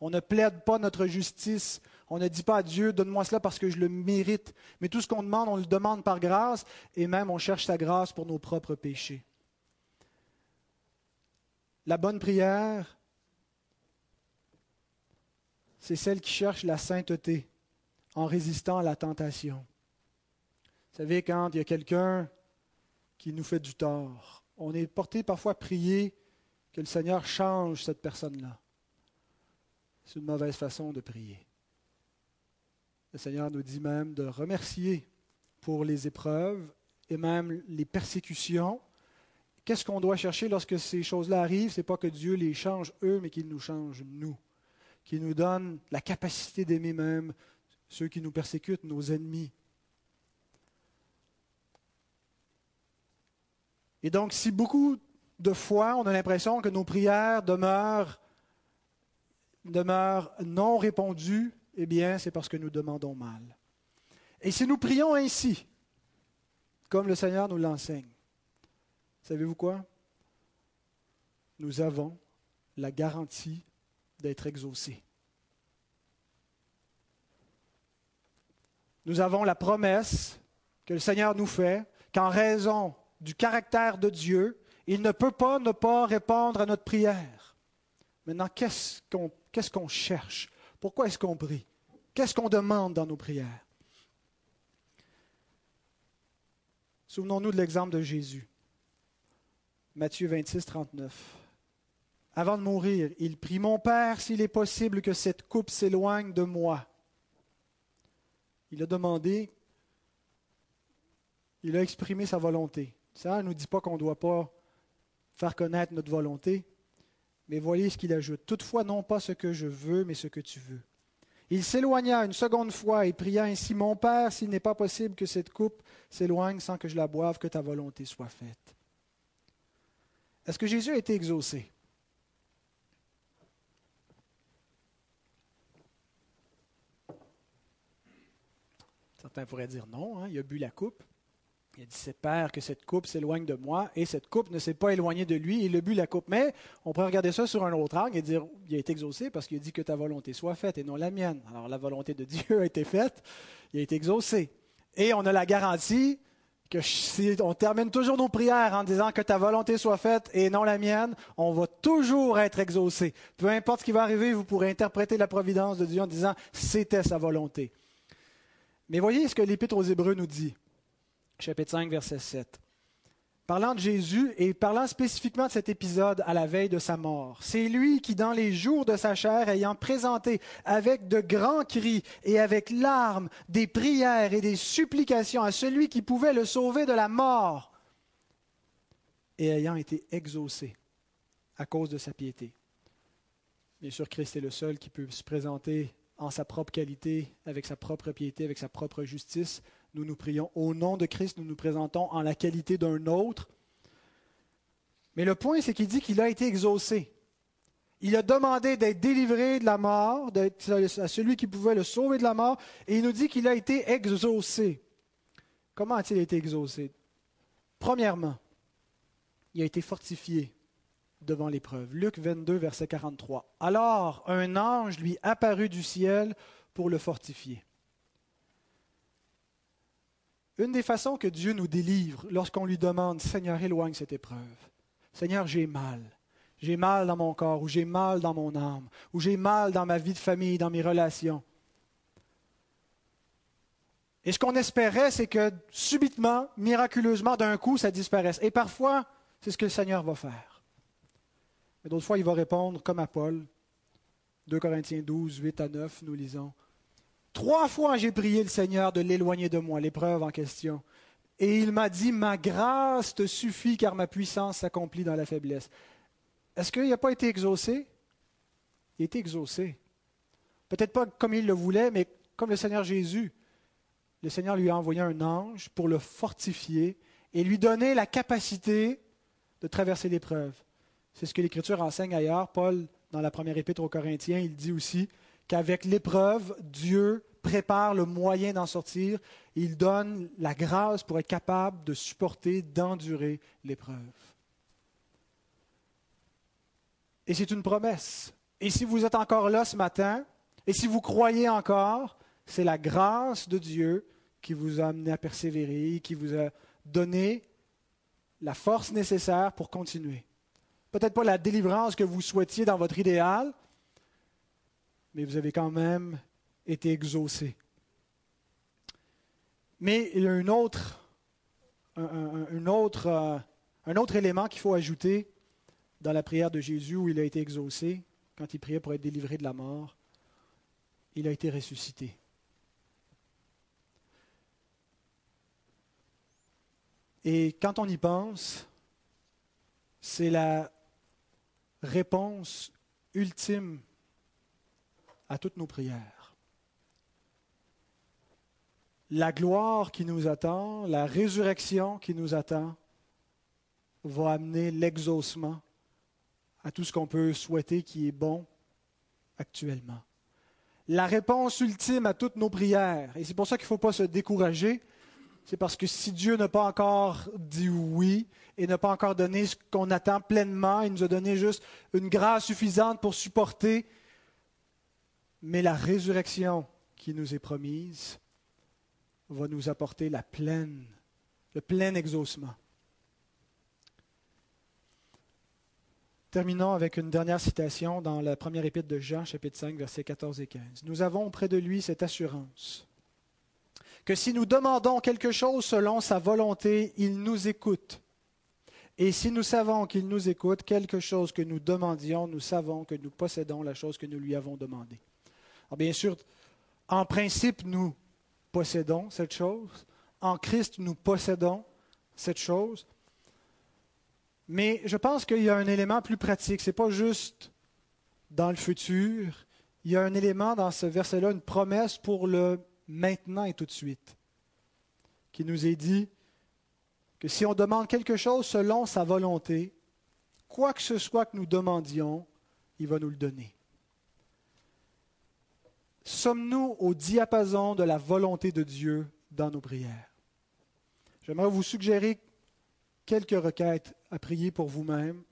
On ne plaide pas notre justice. On ne dit pas à Dieu, donne-moi cela parce que je le mérite. Mais tout ce qu'on demande, on le demande par grâce et même on cherche sa grâce pour nos propres péchés. La bonne prière, c'est celle qui cherche la sainteté en résistant à la tentation. Vous savez, quand il y a quelqu'un qui nous fait du tort, on est porté parfois à prier que le Seigneur change cette personne-là. C'est une mauvaise façon de prier. Le Seigneur nous dit même de remercier pour les épreuves et même les persécutions. Qu'est-ce qu'on doit chercher lorsque ces choses-là arrivent? Ce n'est pas que Dieu les change eux, mais qu'il nous change nous, qu'il nous donne la capacité d'aimer même ceux qui nous persécutent, nos ennemis. Et donc, si beaucoup de fois on a l'impression que nos prières demeurent demeure non répondue, eh bien, c'est parce que nous demandons mal. Et si nous prions ainsi, comme le Seigneur nous l'enseigne, savez-vous quoi? Nous avons la garantie d'être exaucés. Nous avons la promesse que le Seigneur nous fait qu'en raison du caractère de Dieu, il ne peut pas ne pas répondre à notre prière. Maintenant, qu'est-ce qu'on Qu'est-ce qu'on cherche Pourquoi est-ce qu'on prie? Qu'est-ce qu'on demande dans nos prières? Souvenons-nous de l'exemple de Jésus. Matthieu 26, 39. Avant de mourir, il prie Mon Père, s'il est possible que cette coupe s'éloigne de moi. Il a demandé, il a exprimé sa volonté. Ça ne nous dit pas qu'on ne doit pas faire connaître notre volonté, mais voyez ce qu'il ajoute. Toutefois, non pas ce que je veux, mais ce que tu veux. Il s'éloigna une seconde fois et pria ainsi, Mon Père, s'il n'est pas possible que cette coupe s'éloigne sans que je la boive, que ta volonté soit faite. Est-ce que Jésus a été exaucé? Certains pourraient dire non, hein, il a bu la coupe. Il a dit, c'est Père, que cette coupe s'éloigne de moi, et cette coupe ne s'est pas éloignée de lui, il a bu la coupe. Mais on pourrait regarder ça sur un autre angle et dire, il a été exaucé parce qu'il a dit que ta volonté soit faite et non la mienne. Alors la volonté de Dieu a été faite, il a été exaucé. Et on a la garantie que si on termine toujours nos prières en disant que ta volonté soit faite et non la mienne, on va toujours être exaucé. Peu importe ce qui va arriver, vous pourrez interpréter la providence de Dieu en disant c'était sa volonté. Mais voyez ce que l'Épître aux Hébreux nous dit chapitre 5, verset 7. Parlant de Jésus et parlant spécifiquement de cet épisode à la veille de sa mort, c'est lui qui, dans les jours de sa chair, ayant présenté avec de grands cris et avec larmes des prières et des supplications à celui qui pouvait le sauver de la mort, et ayant été exaucé à cause de sa piété. Bien sûr, Christ est le seul qui peut se présenter en sa propre qualité, avec sa propre piété, avec sa propre justice, nous nous prions. Au nom de Christ, nous nous présentons en la qualité d'un autre. Mais le point, c'est qu'il dit qu'il a été exaucé. Il a demandé d'être délivré de la mort, d'être à celui qui pouvait le sauver de la mort, et il nous dit qu'il a été exaucé. Comment a-t-il été exaucé? Premièrement, il a été fortifié devant l'épreuve. Luc 22, verset 43. Alors un ange lui apparut du ciel pour le fortifier. Une des façons que Dieu nous délivre lorsqu'on lui demande, Seigneur, éloigne cette épreuve. Seigneur, j'ai mal. J'ai mal dans mon corps, ou j'ai mal dans mon âme, ou j'ai mal dans ma vie de famille, dans mes relations. Et ce qu'on espérait, c'est que subitement, miraculeusement, d'un coup, ça disparaisse. Et parfois, c'est ce que le Seigneur va faire. Mais d'autres fois, il va répondre comme à Paul. 2 Corinthiens 12, 8 à 9, nous lisons. Trois fois j'ai prié le Seigneur de l'éloigner de moi, l'épreuve en question. Et il m'a dit, ma grâce te suffit car ma puissance s'accomplit dans la faiblesse. Est-ce qu'il n'a pas été exaucé? Il a été exaucé. Peut-être pas comme il le voulait, mais comme le Seigneur Jésus. Le Seigneur lui a envoyé un ange pour le fortifier et lui donner la capacité de traverser l'épreuve. C'est ce que l'Écriture enseigne ailleurs. Paul, dans la première épître aux Corinthiens, il dit aussi qu'avec l'épreuve, Dieu prépare le moyen d'en sortir. Il donne la grâce pour être capable de supporter, d'endurer l'épreuve. Et c'est une promesse. Et si vous êtes encore là ce matin, et si vous croyez encore, c'est la grâce de Dieu qui vous a amené à persévérer, qui vous a donné la force nécessaire pour continuer. Peut-être pas la délivrance que vous souhaitiez dans votre idéal, mais vous avez quand même été exaucé. Mais il y a un autre, euh, un autre élément qu'il faut ajouter dans la prière de Jésus où il a été exaucé, quand il priait pour être délivré de la mort. Il a été ressuscité. Et quand on y pense, c'est la réponse ultime à toutes nos prières. La gloire qui nous attend, la résurrection qui nous attend, va amener l'exaucement à tout ce qu'on peut souhaiter qui est bon actuellement. La réponse ultime à toutes nos prières, et c'est pour ça qu'il ne faut pas se décourager, c'est parce que si Dieu n'a pas encore dit oui et n'a pas encore donné ce qu'on attend pleinement, il nous a donné juste une grâce suffisante pour supporter, mais la résurrection qui nous est promise va nous apporter la pleine, le plein exaucement. Terminons avec une dernière citation dans la première épître de Jean, chapitre 5, versets 14 et 15. Nous avons auprès de lui cette assurance que si nous demandons quelque chose selon sa volonté, il nous écoute. Et si nous savons qu'il nous écoute, quelque chose que nous demandions, nous savons que nous possédons la chose que nous lui avons demandée. Alors bien sûr, en principe, nous possédons cette chose. En Christ, nous possédons cette chose. Mais je pense qu'il y a un élément plus pratique. Ce n'est pas juste dans le futur. Il y a un élément dans ce verset-là, une promesse pour le maintenant et tout de suite, qui nous est dit que si on demande quelque chose selon sa volonté, quoi que ce soit que nous demandions, il va nous le donner. Sommes-nous au diapason de la volonté de Dieu dans nos prières? J'aimerais vous suggérer quelques requêtes à prier pour vous-même.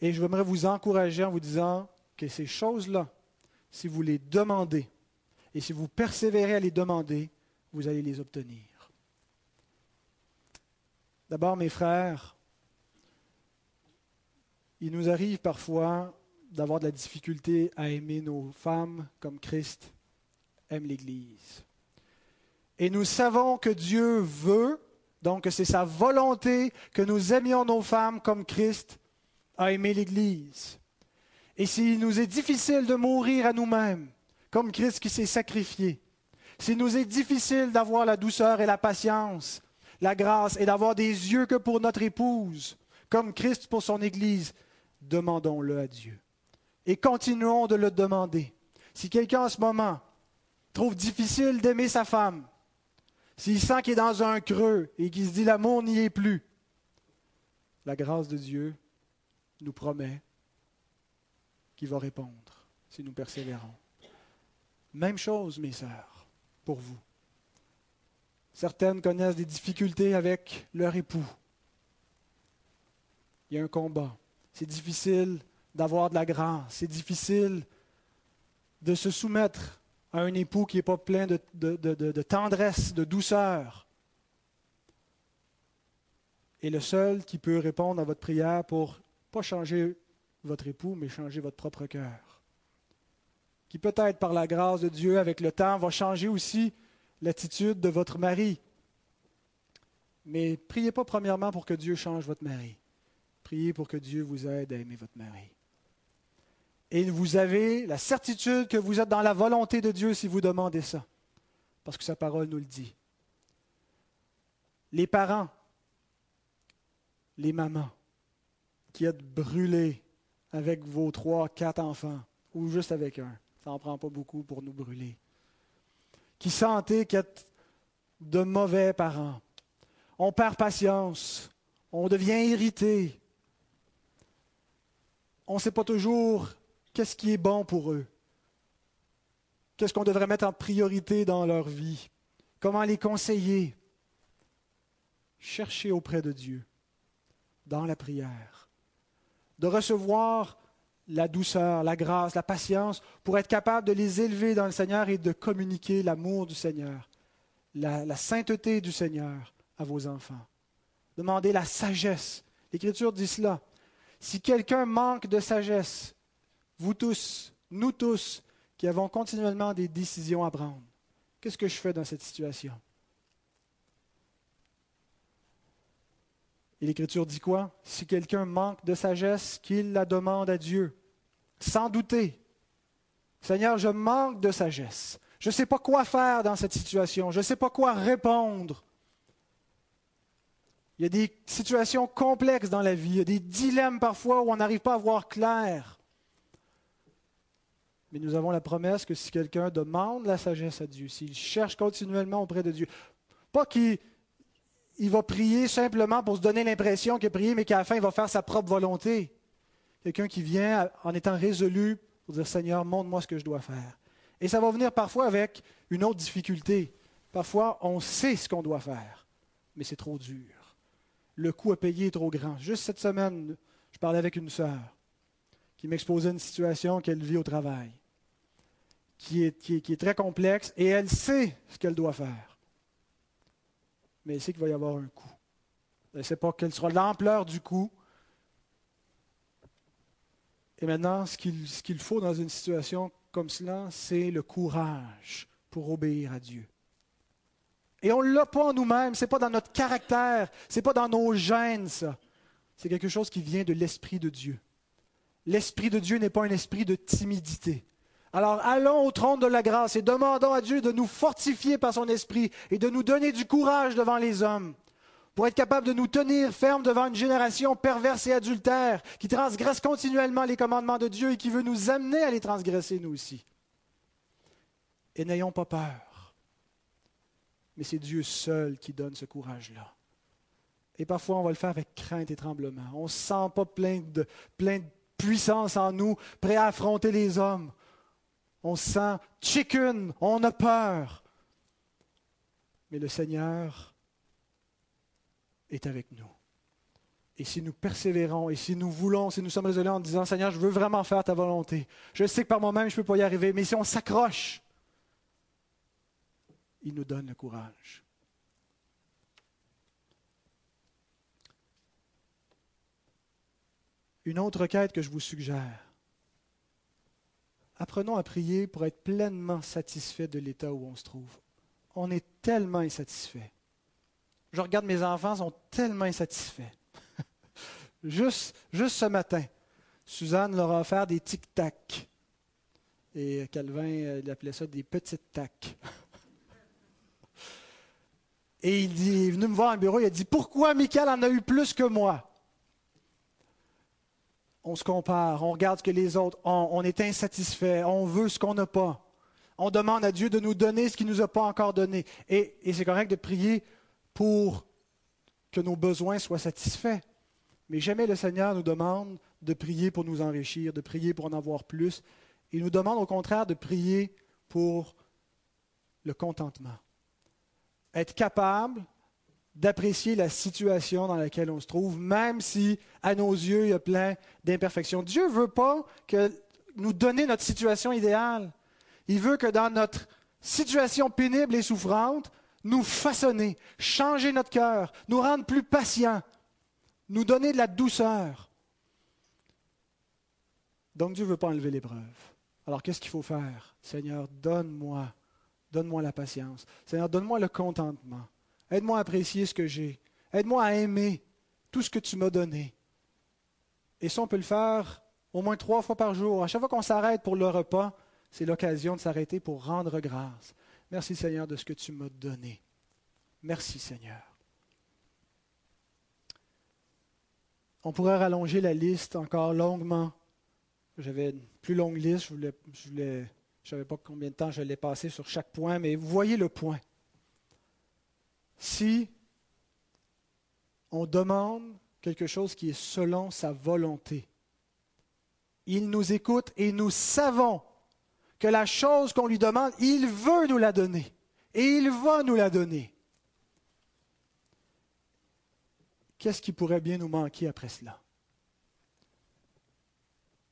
Et je voudrais vous encourager en vous disant que ces choses-là, si vous les demandez, et si vous persévérez à les demander, vous allez les obtenir. D'abord, mes frères, il nous arrive parfois d'avoir de la difficulté à aimer nos femmes comme Christ aime l'Église. Et nous savons que Dieu veut, donc que c'est sa volonté que nous aimions nos femmes comme Christ a aimé l'Église. Et s'il nous est difficile de mourir à nous-mêmes, comme Christ qui s'est sacrifié. S'il nous est difficile d'avoir la douceur et la patience, la grâce et d'avoir des yeux que pour notre épouse, comme Christ pour son Église, demandons-le à Dieu. Et continuons de le demander. Si quelqu'un en ce moment trouve difficile d'aimer sa femme, s'il sent qu'il est dans un creux et qu'il se dit l'amour n'y est plus, la grâce de Dieu nous promet qu'il va répondre si nous persévérons. Même chose, mes sœurs, pour vous. Certaines connaissent des difficultés avec leur époux. Il y a un combat. C'est difficile d'avoir de la grâce. C'est difficile de se soumettre à un époux qui n'est pas plein de, tendresse, de douceur. Et le seul qui peut répondre à votre prière pour pas changer votre époux, mais changer votre propre cœur qui peut-être par la grâce de Dieu, avec le temps, va changer aussi l'attitude de votre mari. Mais priez pas premièrement pour que Dieu change votre mari. Priez pour que Dieu vous aide à aimer votre mari. Et vous avez la certitude que vous êtes dans la volonté de Dieu si vous demandez ça, parce que sa parole nous le dit. Les parents, les mamans qui êtes brûlés avec vos trois, quatre enfants, ou juste avec un, ça n'en prend pas beaucoup pour nous brûler. Qui sentez qu'être de mauvais parents. On perd patience, on devient irrité. On ne sait pas toujours qu'est-ce qui est bon pour eux? Qu'est-ce qu'on devrait mettre en priorité dans leur vie? Comment les conseiller? Cherchez auprès de Dieu, dans la prière, de recevoir la douceur, la grâce, la patience, pour être capable de les élever dans le Seigneur et de communiquer l'amour du Seigneur, la, la, sainteté du Seigneur à vos enfants. Demandez la sagesse. L'Écriture dit cela. Si quelqu'un manque de sagesse, vous tous, nous tous, qui avons continuellement des décisions à prendre. Qu'est-ce que je fais dans cette situation? Et l'Écriture dit quoi? Si quelqu'un manque de sagesse, qu'il la demande à Dieu, sans douter. Seigneur, je manque de sagesse. Je ne sais pas quoi faire dans cette situation. Je ne sais pas quoi répondre. Il y a des situations complexes dans la vie. Il y a des dilemmes parfois où on n'arrive pas à voir clair. Mais nous avons la promesse que si quelqu'un demande la sagesse à Dieu, s'il cherche continuellement auprès de Dieu, pas qu'il va prier simplement pour se donner l'impression qu'il a prié, mais qu'à la fin, il va faire sa propre volonté. Quelqu'un qui vient en étant résolu pour dire Seigneur, montre-moi ce que je dois faire. Et ça va venir parfois avec une autre difficulté. Parfois, on sait ce qu'on doit faire, mais c'est trop dur. Le coût à payer est trop grand. Juste cette semaine, je parlais avec une sœur qui m'exposait une situation qu'elle vit au travail, qui est, très complexe, et elle sait ce qu'elle doit faire. Mais elle sait qu'il va y avoir un coût. Elle ne sait pas quelle sera l'ampleur du coût. Et maintenant, ce qu'il faut dans une situation comme cela, c'est le courage pour obéir à Dieu. Et on ne l'a pas en nous-mêmes, ce n'est pas dans notre caractère, ce n'est pas dans nos gènes, ça. C'est quelque chose qui vient de l'Esprit de Dieu l'Esprit de Dieu n'est pas un esprit de timidité. Alors allons au trône de la grâce et demandons à Dieu de nous fortifier par son esprit et de nous donner du courage devant les hommes pour être capable de nous tenir fermes devant une génération perverse et adultère qui transgresse continuellement les commandements de Dieu et qui veut nous amener à les transgresser nous aussi. Et n'ayons pas peur. Mais c'est Dieu seul qui donne ce courage-là. Et parfois, on va le faire avec crainte et tremblement. On ne se sent pas plein de, plein de puissance en nous, prêt à affronter les hommes. On se sent chicken, on a peur. Mais le Seigneur est avec nous. Et si nous persévérons, et si nous voulons, si nous sommes résolus en disant, Seigneur, je veux vraiment faire ta volonté, je sais que par moi-même, je ne peux pas y arriver, mais si on s'accroche, il nous donne le courage. Une autre quête que je vous suggère. Apprenons à prier pour être pleinement satisfait de l'état où on se trouve. On est tellement insatisfait. Je regarde mes enfants, ils sont tellement insatisfaits. [LAUGHS] juste, ce matin, Suzanne leur a offert des tic-tac. Et Calvin, euh, il appelait ça des petites tacs. [LAUGHS] Et il, il est venu me voir au bureau, il a dit Pourquoi Michael en a eu plus que moi on se compare, on regarde ce que les autres ont, on est insatisfait, on veut ce qu'on n'a pas. On demande à Dieu de nous donner ce qu'il ne nous a pas encore donné. Et, et c'est correct de prier pour que nos besoins soient satisfaits. Mais jamais le Seigneur nous demande de prier pour nous enrichir, de prier pour en avoir plus. Il nous demande au contraire de prier pour le contentement. Être capable d'apprécier la situation dans laquelle on se trouve, même si à nos yeux il y a plein d'imperfections. Dieu ne veut pas que nous donner notre situation idéale. Il veut que dans notre situation pénible et souffrante, nous façonner, changer notre cœur, nous rendre plus patients, nous donner de la douceur. Donc Dieu ne veut pas enlever l'épreuve. Alors qu'est-ce qu'il faut faire? Seigneur, donne-moi, donne-moi la patience. Seigneur, donne-moi le contentement. Aide-moi à apprécier ce que j'ai. Aide-moi à aimer tout ce que tu m'as donné. Et ça, on peut le faire au moins trois fois par jour. À chaque fois qu'on s'arrête pour le repas, c'est l'occasion de s'arrêter pour rendre grâce. Merci Seigneur de ce que tu m'as donné. Merci Seigneur. On pourrait rallonger la liste encore longuement. J'avais une plus longue liste, je ne savais pas combien de temps je l'ai passé sur chaque point, mais vous voyez le point. Si on demande quelque chose qui est selon sa volonté, il nous écoute et nous savons que la chose qu'on lui demande, il veut nous la donner. Et il va nous la donner. Qu'est-ce qui pourrait bien nous manquer après cela?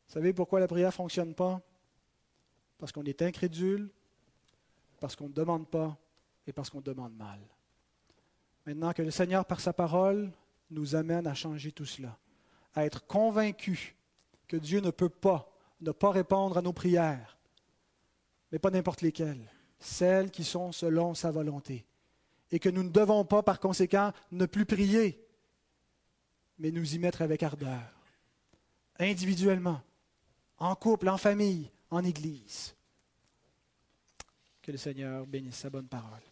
Vous savez pourquoi la prière ne fonctionne pas? Parce qu'on est incrédule, parce qu'on ne demande pas et parce qu'on demande mal. Maintenant que le Seigneur, par sa parole, nous amène à changer tout cela, à être convaincus que Dieu ne peut pas ne pas répondre à nos prières, mais pas n'importe lesquelles, celles qui sont selon sa volonté, et que nous ne devons pas, par conséquent, ne plus prier, mais nous y mettre avec ardeur, individuellement, en couple, en famille, en Église. Que le Seigneur bénisse sa bonne parole.